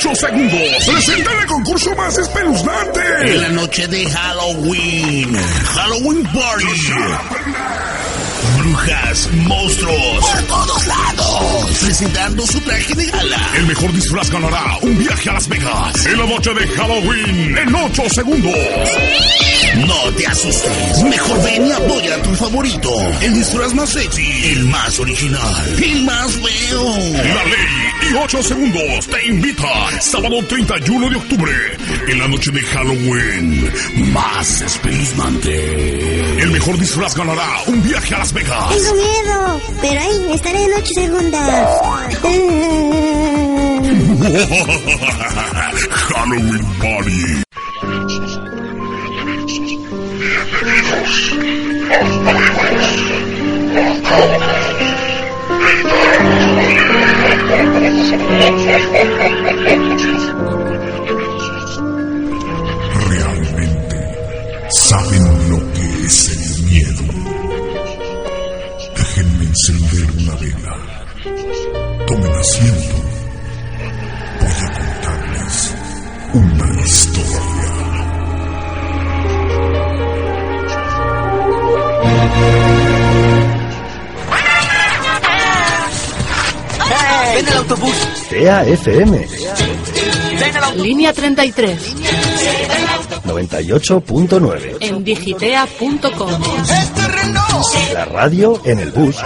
8 segundos. Presenta el concurso más espeluznante. En la noche de Halloween. Halloween Party. Brujas, monstruos, por todos lados. Presentando su traje de gala. El mejor disfraz ganará un viaje a Las Vegas. En la noche de Halloween. En 8 segundos. No te asustes. Mejor ven y apoya a tu favorito. El disfraz más sexy. El más original. El más feo. La ley y 8 segundos te invita. Sábado 31 de octubre. En la noche de Halloween. Más espeluznante. El mejor disfraz ganará un viaje a Las Vegas. Tengo miedo, pero ahí estaré en 8 segundos. Halloween Party. Realmente saben lo que es el miedo. Déjenme encender una vela. Tomen asiento. ¡Ven el autobús! Sea FM Línea 33 98.9. en digitea.com. La radio en el bus.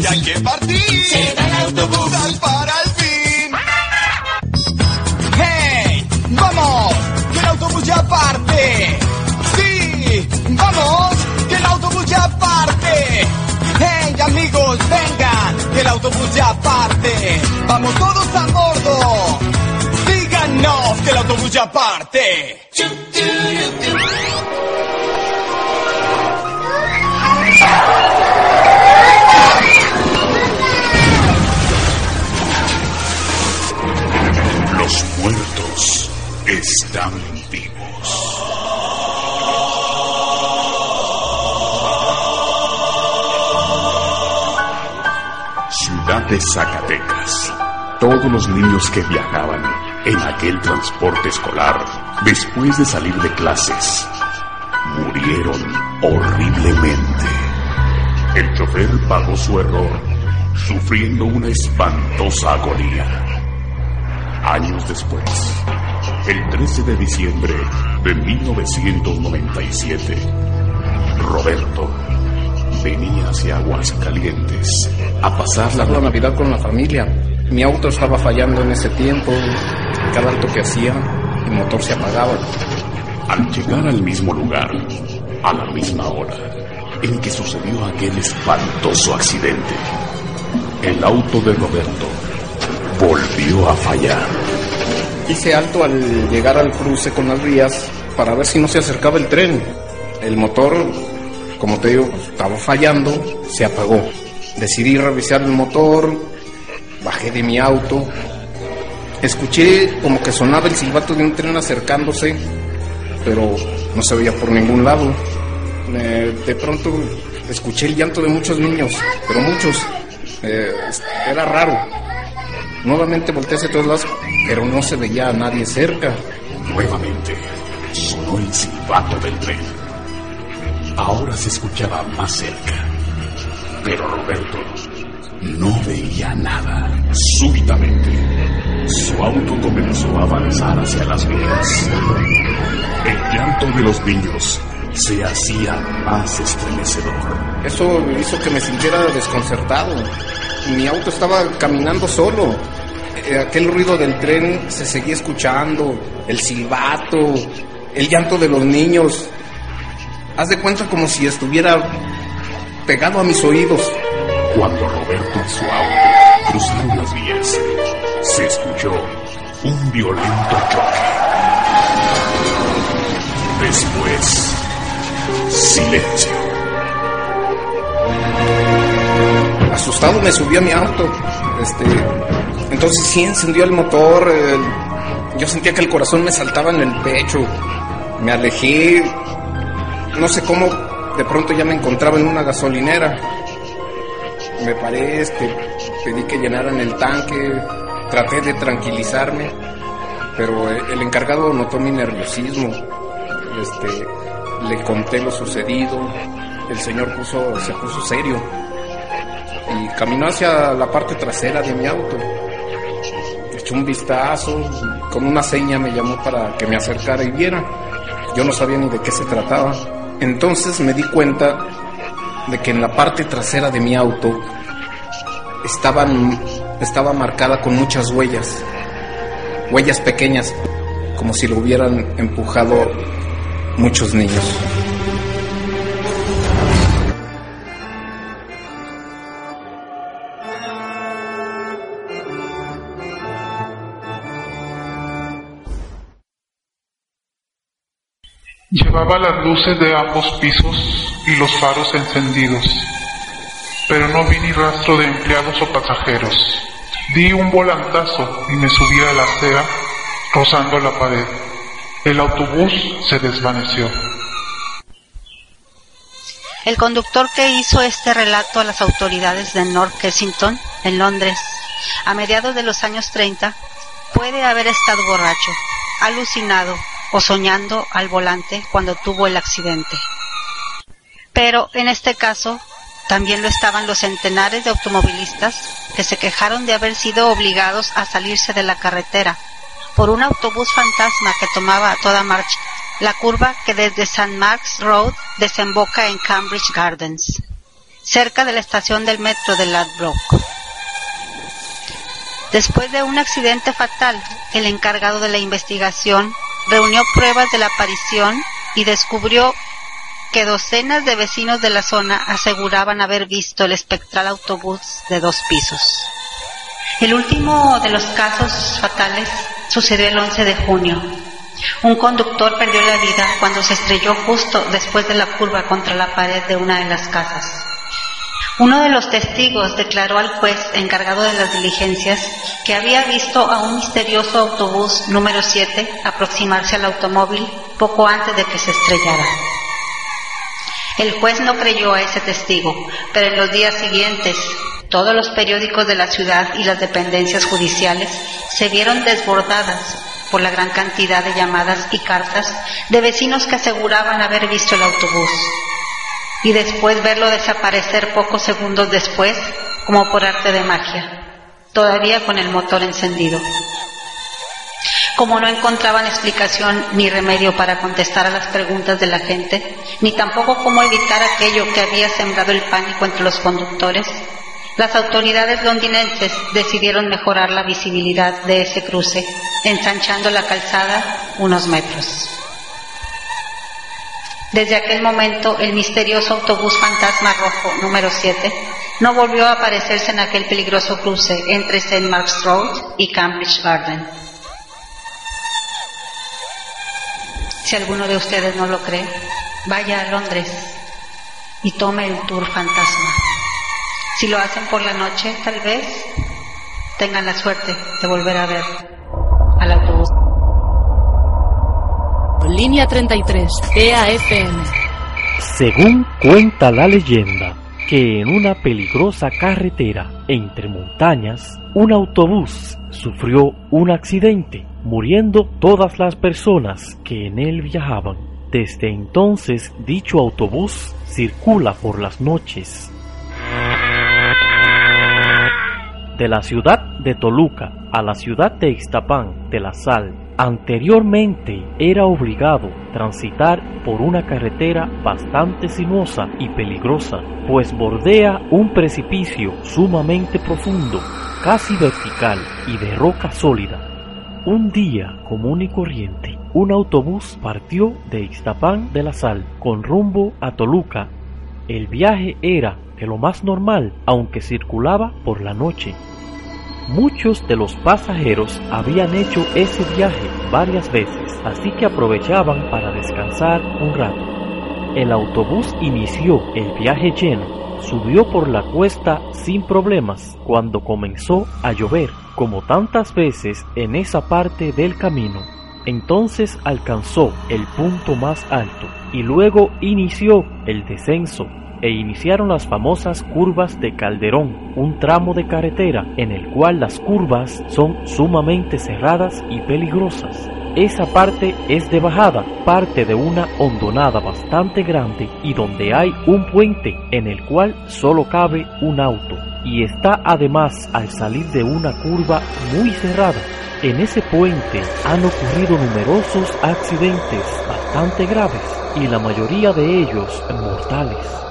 ¡Ya hay que partir! ¡Se da el autobús! ¡Sal para autobús ya parte! ¡Vamos todos a bordo! ¡Díganos que el autobús ya parte! Los muertos están De Zacatecas. Todos los niños que viajaban en aquel transporte escolar, después de salir de clases, murieron horriblemente. El chofer pagó su error, sufriendo una espantosa agonía. Años después, el 13 de diciembre de 1997, Roberto venía hacia Aguascalientes a pasar la Navidad con la familia. Mi auto estaba fallando en ese tiempo. Cada alto que hacía, el motor se apagaba. Al llegar al mismo lugar, a la misma hora en que sucedió aquel espantoso accidente, el auto de Roberto volvió a fallar. Hice alto al llegar al cruce con las vías para ver si no se acercaba el tren. El motor, como te digo, estaba fallando, se apagó. Decidí revisar el motor, bajé de mi auto, escuché como que sonaba el silbato de un tren acercándose, pero no se veía por ningún lado. Eh, de pronto escuché el llanto de muchos niños, pero muchos. Eh, era raro. Nuevamente volteé hacia todos lados, pero no se veía a nadie cerca. Nuevamente sonó el silbato del tren. Ahora se escuchaba más cerca. Pero Roberto no veía nada. Súbitamente, su auto comenzó a avanzar hacia las vías. El llanto de los niños se hacía más estremecedor. Eso hizo que me sintiera desconcertado. Mi auto estaba caminando solo. Eh, Aquel ruido del tren se seguía escuchando, el silbato, el llanto de los niños. Haz de cuenta como si estuviera pegado a mis oídos. Cuando Roberto y su auto cruzaron las vías, se escuchó Un violento choque. Después, silencio. Asustado me subí a mi auto. Este, entonces sí encendió el motor. el- yo sentía que el corazón me saltaba en el pecho. Me alejé. No sé cómo. De pronto ya me encontraba en una gasolinera. Me paré, este, pedí que llenaran el tanque. Traté de tranquilizarme. Pero eh, el encargado notó mi nerviosismo. Este, le conté lo sucedido. El señor puso, se puso serio y caminó hacia la parte trasera de mi auto. Echó un vistazo, con una seña me llamó para que me acercara y viera. Yo no sabía ni de qué se trataba. Entonces me di cuenta de que en la parte trasera de mi auto estaban, estaba marcada con muchas huellas, huellas pequeñas, como si lo hubieran empujado muchos niños. Llevaba las luces de ambos pisos y los faros encendidos, pero no vi ni rastro de empleados o pasajeros. Di un volantazo y me subí a la acera, rozando la pared. El autobús se desvaneció. El conductor que hizo este relato a las autoridades de North Kensington, en Londres, a mediados de los años 30, puede haber estado borracho, alucinado o soñando al volante cuando tuvo el accidente. Pero en este caso también lo estaban los centenares de automovilistas que se quejaron de haber sido obligados a salirse de la carretera por un autobús fantasma que tomaba a toda marcha la curva que desde St. Mark's Road desemboca en Cambridge Gardens, cerca de la estación del metro de Ladbroke. Después de un accidente fatal, el encargado de la investigación reunió pruebas de la aparición y descubrió que docenas de vecinos de la zona aseguraban haber visto el espectral autobús de dos pisos. El último de los casos fatales sucedió el 11 de junio. Un conductor perdió la vida cuando se estrelló justo después de la curva contra la pared de una de las casas. Uno de los testigos declaró al juez encargado de las diligencias que había visto a un misterioso autobús número 7 aproximarse al automóvil poco antes de que se estrellara. El juez no creyó a ese testigo, pero en los días siguientes todos los periódicos de la ciudad y las dependencias judiciales se vieron desbordadas por la gran cantidad de llamadas y cartas de vecinos que aseguraban haber visto el autobús y después verlo desaparecer pocos segundos después como por arte de magia, todavía con el motor encendido. Como no encontraban explicación ni remedio para contestar a las preguntas de la gente, ni tampoco cómo evitar aquello que había sembrado el pánico entre los conductores, las autoridades londinenses decidieron mejorar la visibilidad de ese cruce, ensanchando la calzada unos metros. Desde aquel momento, el misterioso autobús fantasma rojo número 7 no volvió a aparecerse en aquel peligroso cruce entre St. Mark's Road y Cambridge Garden. Si alguno de ustedes no lo cree, vaya a Londres y tome el tour fantasma. Si lo hacen por la noche, tal vez tengan la suerte de volver a ver al autobús. Línea 33, EAFM. Según cuenta la leyenda, que en una peligrosa carretera entre montañas, un autobús sufrió un accidente, muriendo todas las personas que en él viajaban. Desde entonces dicho autobús circula por las noches de la ciudad de Toluca a la ciudad de Ixtapán de la Sal, anteriormente era obligado transitar por una carretera bastante sinuosa y peligrosa, pues bordea un precipicio sumamente profundo, casi vertical y de roca sólida. Un día común y corriente, un autobús partió de Ixtapán de la Sal con rumbo a Toluca. El viaje era de lo más normal, aunque circulaba por la noche. Muchos de los pasajeros habían hecho ese viaje varias veces, así que aprovechaban para descansar un rato. El autobús inició el viaje lleno, subió por la cuesta sin problemas cuando comenzó a llover, como tantas veces en esa parte del camino. Entonces alcanzó el punto más alto y luego inició el descenso e iniciaron las famosas curvas de Calderón, un tramo de carretera en el cual las curvas son sumamente cerradas y peligrosas. Esa parte es de bajada, parte de una hondonada bastante grande y donde hay un puente en el cual solo cabe un auto y está además al salir de una curva muy cerrada. En ese puente han ocurrido numerosos accidentes bastante graves y la mayoría de ellos mortales.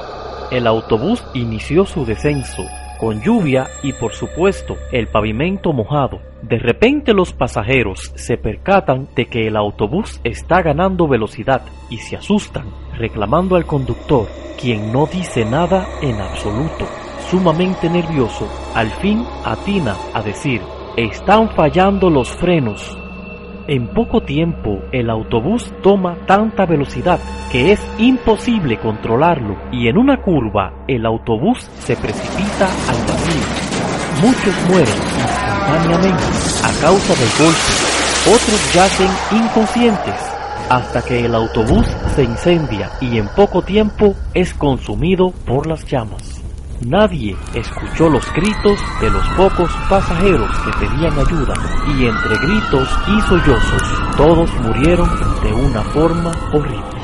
El autobús inició su descenso, con lluvia y por supuesto el pavimento mojado. De repente los pasajeros se percatan de que el autobús está ganando velocidad y se asustan, reclamando al conductor, quien no dice nada en absoluto. Sumamente nervioso, al fin atina a decir, están fallando los frenos. En poco tiempo el autobús toma tanta velocidad que es imposible controlarlo y en una curva el autobús se precipita al vacío. Muchos mueren instantáneamente a causa del golpe, otros yacen inconscientes hasta que el autobús se incendia y en poco tiempo es consumido por las llamas. Nadie escuchó los gritos de los pocos pasajeros que pedían ayuda y entre gritos y sollozos todos murieron de una forma horrible.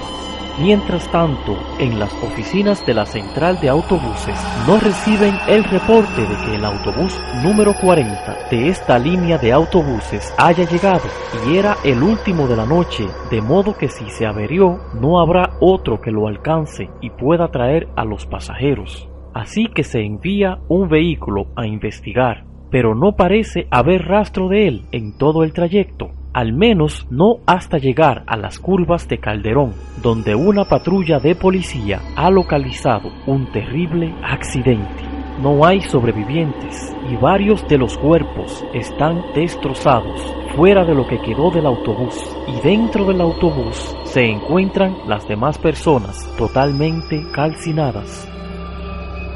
Mientras tanto, en las oficinas de la central de autobuses no reciben el reporte de que el autobús número 40 de esta línea de autobuses haya llegado y era el último de la noche, de modo que si se averió no habrá otro que lo alcance y pueda traer a los pasajeros. Así que se envía un vehículo a investigar, pero no parece haber rastro de él en todo el trayecto, al menos no hasta llegar a las curvas de Calderón, donde una patrulla de policía ha localizado un terrible accidente. No hay sobrevivientes y varios de los cuerpos están destrozados fuera de lo que quedó del autobús y dentro del autobús se encuentran las demás personas totalmente calcinadas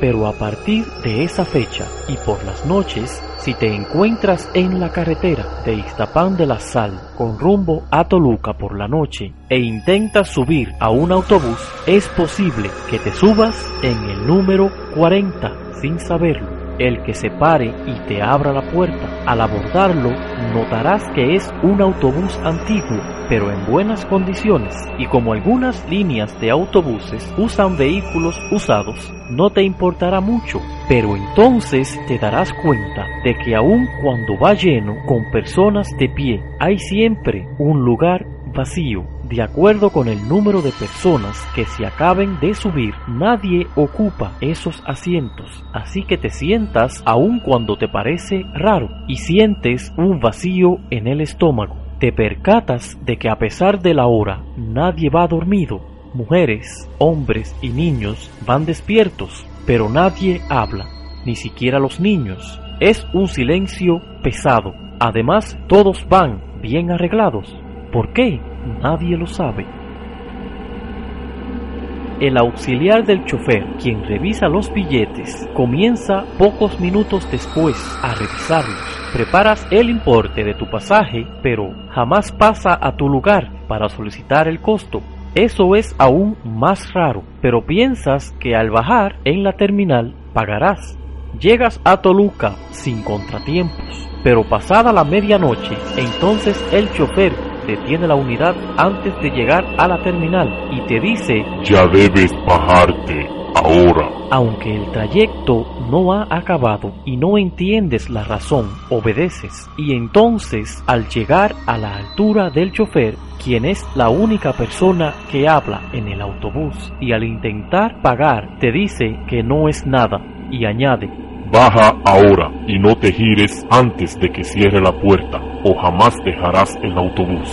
pero a partir de esa fecha y por las noches, si te encuentras en la carretera de Ixtapán de la Sal con rumbo a Toluca por la noche e intentas subir a un autobús, es posible que te subas en el número 40 sin saberlo el que se pare y te abra la puerta. Al abordarlo, notarás que es un autobús antiguo, pero en buenas condiciones, y como algunas líneas de autobuses usan vehículos usados, no te importará mucho, pero entonces te darás cuenta de que aun cuando va lleno con personas de pie, hay siempre un lugar vacío de acuerdo con el número de personas que se acaben de subir, nadie ocupa esos asientos, así que te sientas aun cuando te parece raro y sientes un vacío en el estómago. Te percatas de que a pesar de la hora, nadie va dormido. Mujeres, hombres y niños van despiertos, pero nadie habla, ni siquiera los niños. Es un silencio pesado. Además, todos van bien arreglados. ¿Por qué? Nadie lo sabe. El auxiliar del chofer, quien revisa los billetes, comienza pocos minutos después a revisarlos. Preparas el importe de tu pasaje, pero jamás pasa a tu lugar para solicitar el costo. Eso es aún más raro, pero piensas que al bajar en la terminal pagarás. Llegas a Toluca sin contratiempos, pero pasada la medianoche, entonces el chofer detiene la unidad antes de llegar a la terminal y te dice Ya debes bajarte ahora. Aunque el trayecto no ha acabado y no entiendes la razón, obedeces y entonces al llegar a la altura del chofer, quien es la única persona que habla en el autobús y al intentar pagar te dice que no es nada y añade Baja ahora y no te gires antes de que cierre la puerta o jamás dejarás el autobús.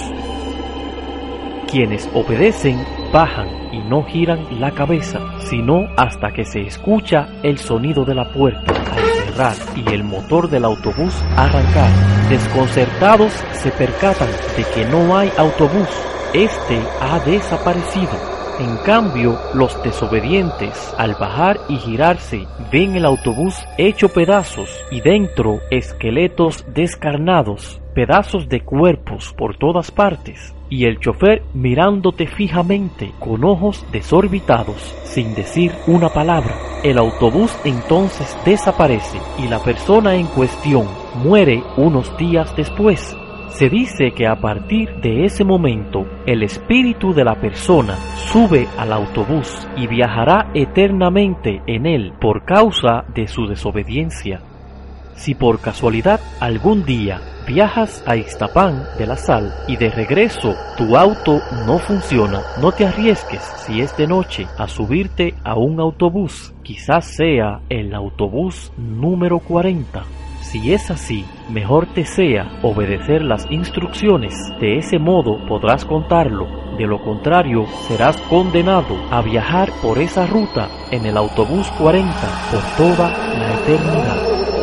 Quienes obedecen bajan y no giran la cabeza, sino hasta que se escucha el sonido de la puerta al cerrar y el motor del autobús arrancar. Desconcertados se percatan de que no hay autobús. Este ha desaparecido. En cambio, los desobedientes, al bajar y girarse, ven el autobús hecho pedazos y dentro esqueletos descarnados, pedazos de cuerpos por todas partes, y el chofer mirándote fijamente con ojos desorbitados, sin decir una palabra. El autobús entonces desaparece y la persona en cuestión muere unos días después. Se dice que a partir de ese momento el espíritu de la persona sube al autobús y viajará eternamente en él por causa de su desobediencia. Si por casualidad algún día viajas a Ixtapán de la Sal y de regreso tu auto no funciona, no te arriesgues si es de noche a subirte a un autobús, quizás sea el autobús número 40. Si es así, mejor te sea obedecer las instrucciones, de ese modo podrás contarlo, de lo contrario serás condenado a viajar por esa ruta en el autobús 40 por toda la eternidad.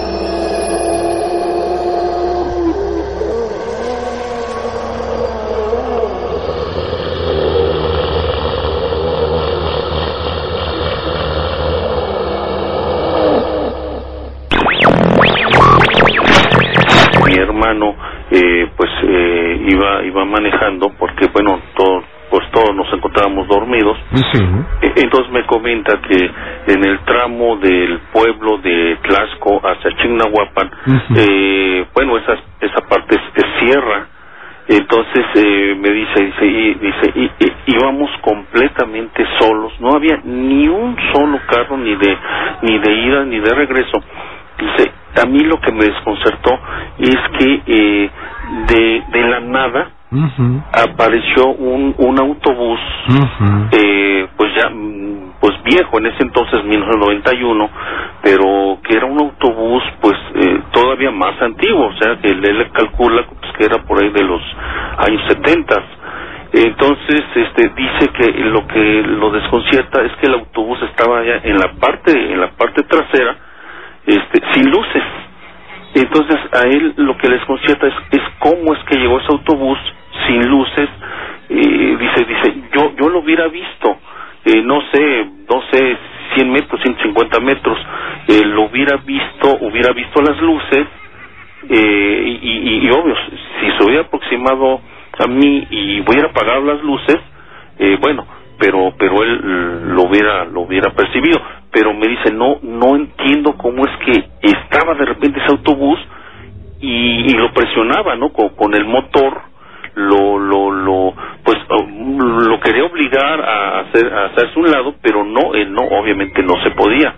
Dormidos E- entonces me comenta que en el tramo del pueblo de Tlaxco hacia Chignahuapan eh, bueno esa esa parte es, es sierra. Entonces eh, me dice dice y, dice y, y- íbamos completamente solos. No había ni un solo carro ni de ni de ida ni de regreso. Dice a mí lo que me desconcertó es que eh, de de la nada apareció un, un autobús eh, pues ya mm, pues viejo en ese entonces 1991 pero que era un autobús pues eh, todavía más antiguo o sea que él, él calcula pues, que era por ahí de los años 70 entonces este dice que lo que lo desconcierta es que el autobús estaba ya en la parte en la parte trasera este sin luces. Entonces a él lo que les concierta es, es cómo es que llegó ese autobús sin luces. Eh, dice, dice, yo yo lo hubiera visto, eh, no sé, no sé, 100 metros, 150 metros, eh, lo hubiera visto, hubiera visto las luces eh, y, obvio, si se hubiera aproximado a mí y hubiera apagado las luces, eh, bueno, pero pero él lo hubiera lo hubiera percibido pero me dice no no entiendo cómo es que estaba de repente ese autobús y, y lo presionaba no con, con el motor lo lo lo pues um, lo quería obligar a hacer a hacerse un lado pero no él no obviamente no se podía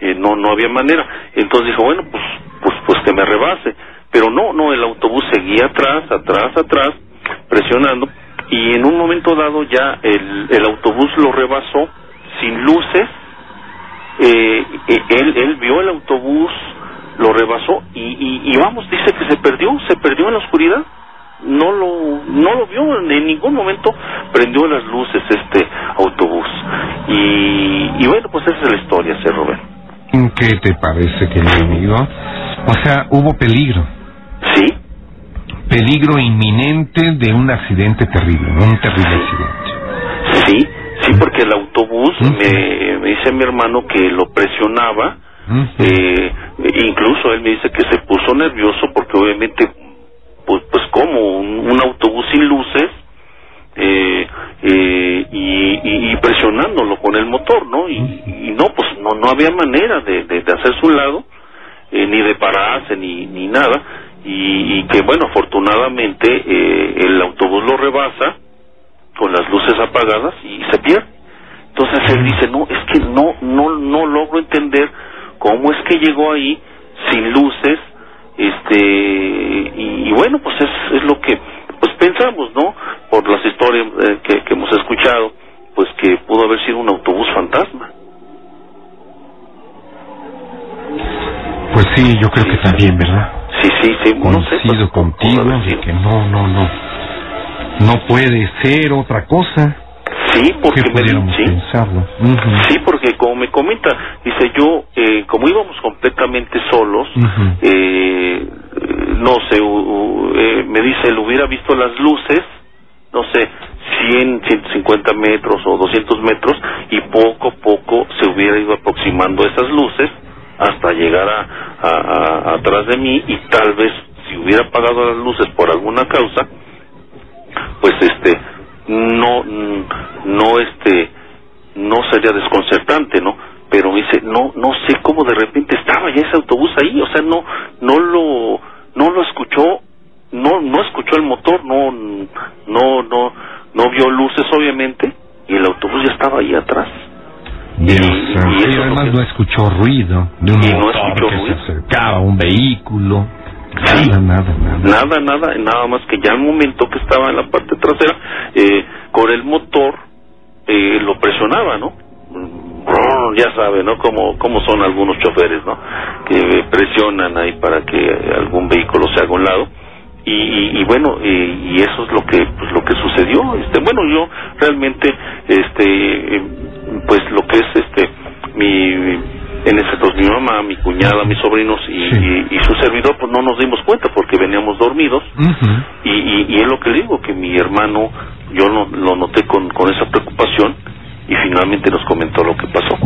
Eh, no no había manera. Entonces dijo bueno pues pues pues que me rebase pero no no el autobús seguía atrás atrás atrás presionando y en un momento dado ya el, el autobús lo rebasó sin luces eh, eh, él, él vio el autobús lo rebasó y, y, y vamos dice que se perdió se perdió en la oscuridad no lo no lo vio en ningún momento prendió las luces este autobús y, y bueno pues esa es la historia sí Robert ¿Qué te parece, querido amigo? O sea, hubo peligro. Sí. Peligro inminente de un accidente terrible, un terrible accidente. sí sí porque el autobús me, me dice mi hermano que lo presionaba eh, incluso él me dice que se puso nervioso porque obviamente pues pues como un, autobús sin luces eh, eh, y, y- y presionándolo con el motor no y, y no pues no no había manera de, de, de hacerse un lado eh, ni de pararse ni ni nada. Y, y que bueno afortunadamente eh, el autobús lo rebasa con las luces apagadas y se pierde. Entonces él dice no es que no no no logro entender cómo es que llegó ahí sin luces este y, y bueno pues es, es lo que pues pensamos no por las historias eh, que, que hemos escuchado pues que pudo haber sido un autobús fantasma Pues sí, yo creo que también, ¿verdad? sí sí sí no sé Coincido contigo de que no, no, no. No puede ser otra cosa. Sí, porque que me sí, pensarlo. Sí, porque como me comenta, dice yo, eh, como íbamos completamente solos, eh, no sé, u- u- eh, me dice, él hubiera visto las luces, no sé, 100, 150 metros o 200 metros, y poco a poco se hubiera ido aproximando esas luces hasta llegar a, a- a- atrás de mí y tal vez si hubiera apagado las luces por alguna causa, pues este no no este no sería desconcertante no pero me dice no no sé cómo de repente estaba ya ese autobús ahí o sea no no lo no lo escuchó no no escuchó el motor no no no no vio luces obviamente y el autobús ya estaba ahí atrás Dios y además que- no escuchó ruido de un Y no escuchó que ruido. se acercaba, un vehículo. Sí. Nada, nada, nada. nada nada nada más que ya al momento que estaba en la parte trasera eh, con el motor eh, lo presionaba no ya sabe no cómo cómo son algunos choferes no que presionan ahí para que algún vehículo se haga un lado. Y, y, y bueno eh, y eso es lo que pues lo que sucedió. Este bueno yo realmente este eh, pues lo que es este mi en ese entonces mi mamá mi cuñada mis sobrinos y, y, y su servidor pues no nos dimos cuenta porque veníamos dormidos. Y, y es lo que le digo, que mi hermano, yo lo, lo noté con, con esa preocupación y finalmente nos comentó lo que pasó.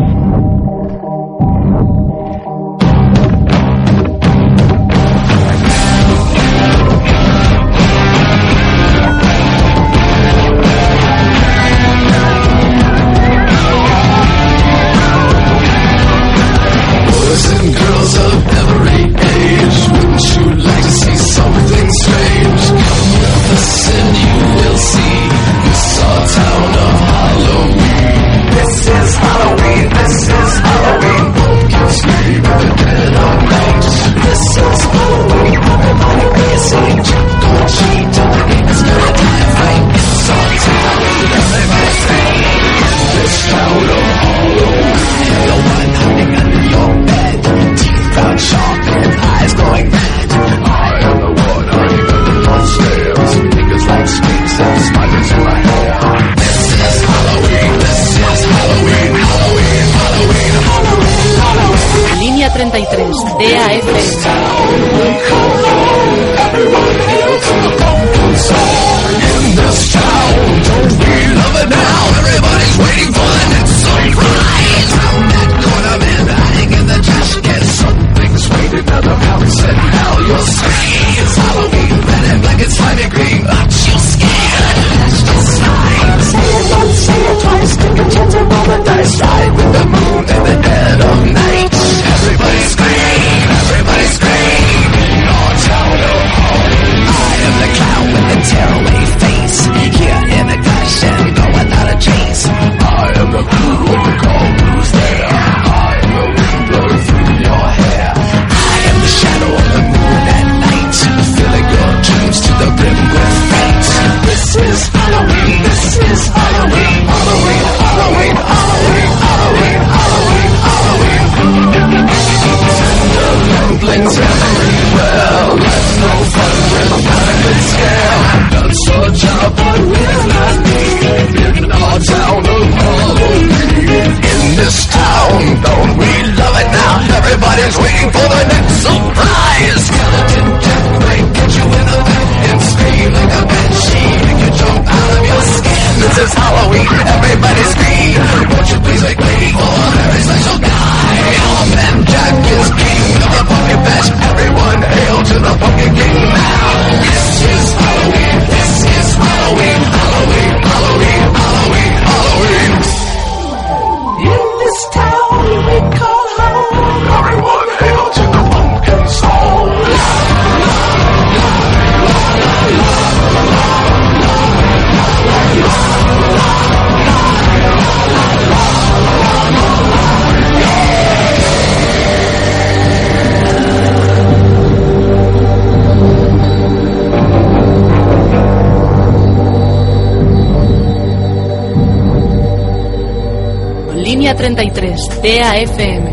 33, DAFM.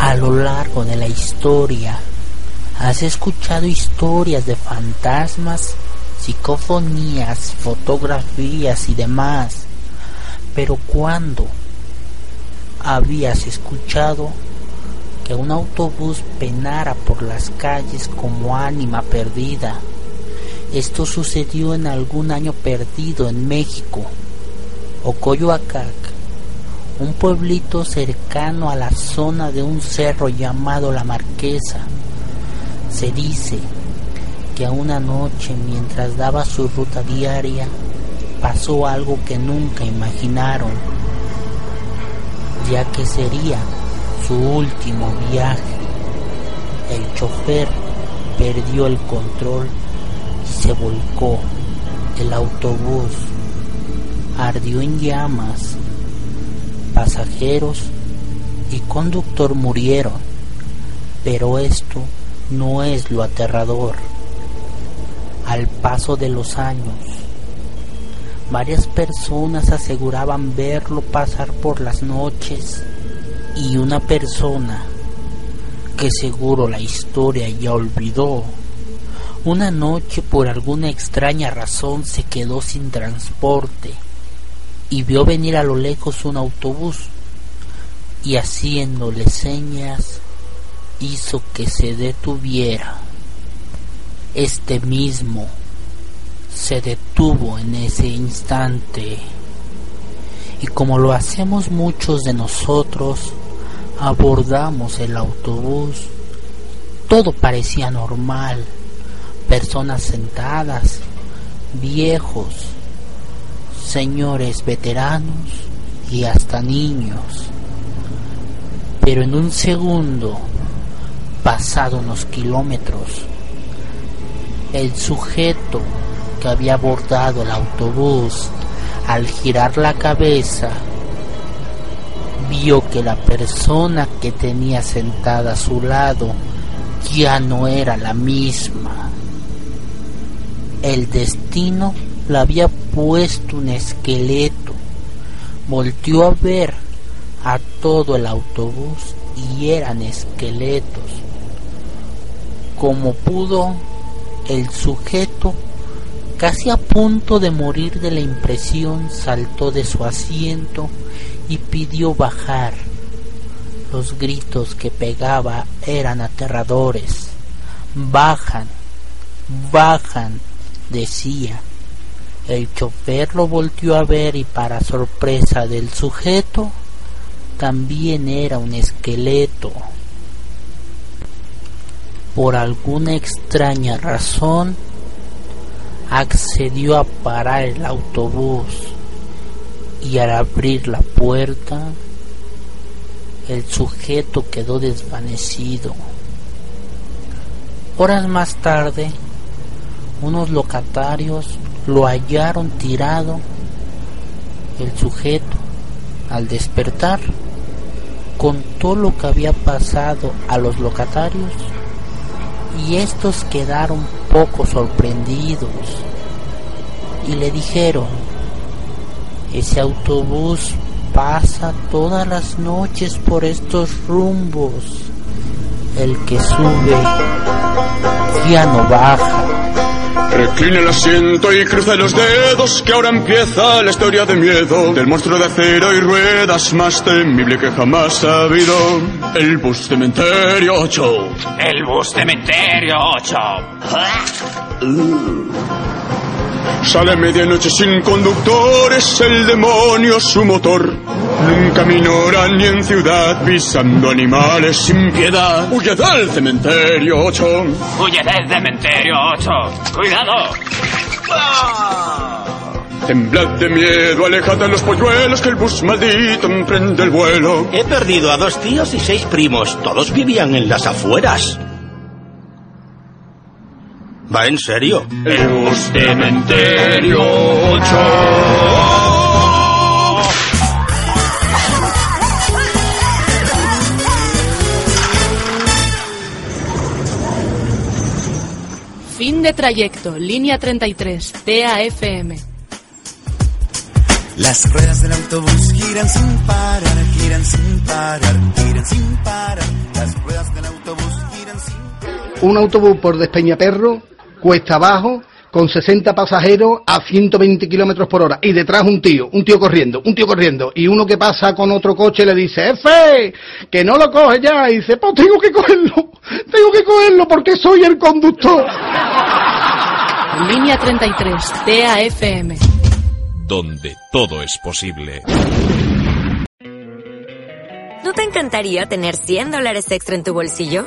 A lo largo de la historia ¿Has escuchado historias de fantasmas, psicofonías, fotografías y demás? Pero ¿cuándo habías escuchado que un autobús penara por las calles como ánima perdida? Esto sucedió en algún año perdido en México o Coyoacac, un pueblito cercano a la zona de un cerro llamado La Marquesa. Se dice que a una noche mientras daba su ruta diaria pasó algo que nunca imaginaron, ya que sería su último viaje. El chofer perdió el control y se volcó. El autobús ardió en llamas. Pasajeros y conductor murieron, pero esto no es lo aterrador. Al paso de los años, varias personas aseguraban verlo pasar por las noches y una persona que seguro la historia ya olvidó, una noche por alguna extraña razón se quedó sin transporte y vio venir a lo lejos un autobús y haciéndole señas hizo que se detuviera. Este mismo se detuvo en ese instante y como lo hacemos muchos de nosotros, abordamos el autobús. Todo parecía normal, personas sentadas, viejos, señores veteranos y hasta niños. Pero en un segundo, pasado unos kilómetros, el sujeto que había abordado el autobús, al girar la cabeza, vio que la persona que tenía sentada a su lado ya no era la misma. El destino le había puesto un esqueleto. Volteó a ver a todo el autobús y eran esqueletos. Como pudo, el sujeto, casi a punto de morir de la impresión, saltó de su asiento y pidió bajar. Los gritos que pegaba eran aterradores. Bajan, bajan, decía. El chofer lo volvió a ver y para sorpresa del sujeto, también era un esqueleto. Por alguna extraña razón, accedió a parar el autobús y al abrir la puerta, el sujeto quedó desvanecido. Horas más tarde, unos locatarios lo hallaron tirado. El sujeto, al despertar, contó lo que había pasado a los locatarios y estos quedaron poco sorprendidos y le dijeron, ese autobús pasa todas las noches por estos rumbos. El que sube ya no baja. Recline el asiento y cruce los dedos que ahora empieza la historia de miedo del monstruo de acero y ruedas más temible que jamás ha habido. El bus cementerio 8. El bus cementerio 8. Sale a medianoche sin conductores, el demonio su motor. Nunca minora ni en ciudad, pisando animales sin piedad. Huye del cementerio 8. Huye del cementerio 8. ¡Cuidado! Temblad de miedo, alejad de los polluelos que el bus maldito emprende el vuelo. He perdido a dos tíos y seis primos. Todos vivían en las afueras. ¿Va en serio? El cementerio 8. Fin de trayecto, línea 33, TAFM. Las ruedas del autobús giran sin parar, giran sin parar, giran sin parar. Las ruedas del autobús giran sin un autobús por Despeñaperro, cuesta abajo, con 60 pasajeros a 120 kilómetros por hora. Y detrás un tío, un tío corriendo, un tío corriendo. Y uno que pasa con otro coche le dice, ¡Efe! Que no lo coge ya. Y dice, pues tengo que cogerlo, tengo que cogerlo porque soy el conductor. Línea 33, TAFM. Donde todo es posible. ¿No te encantaría tener 100 dólares extra en tu bolsillo?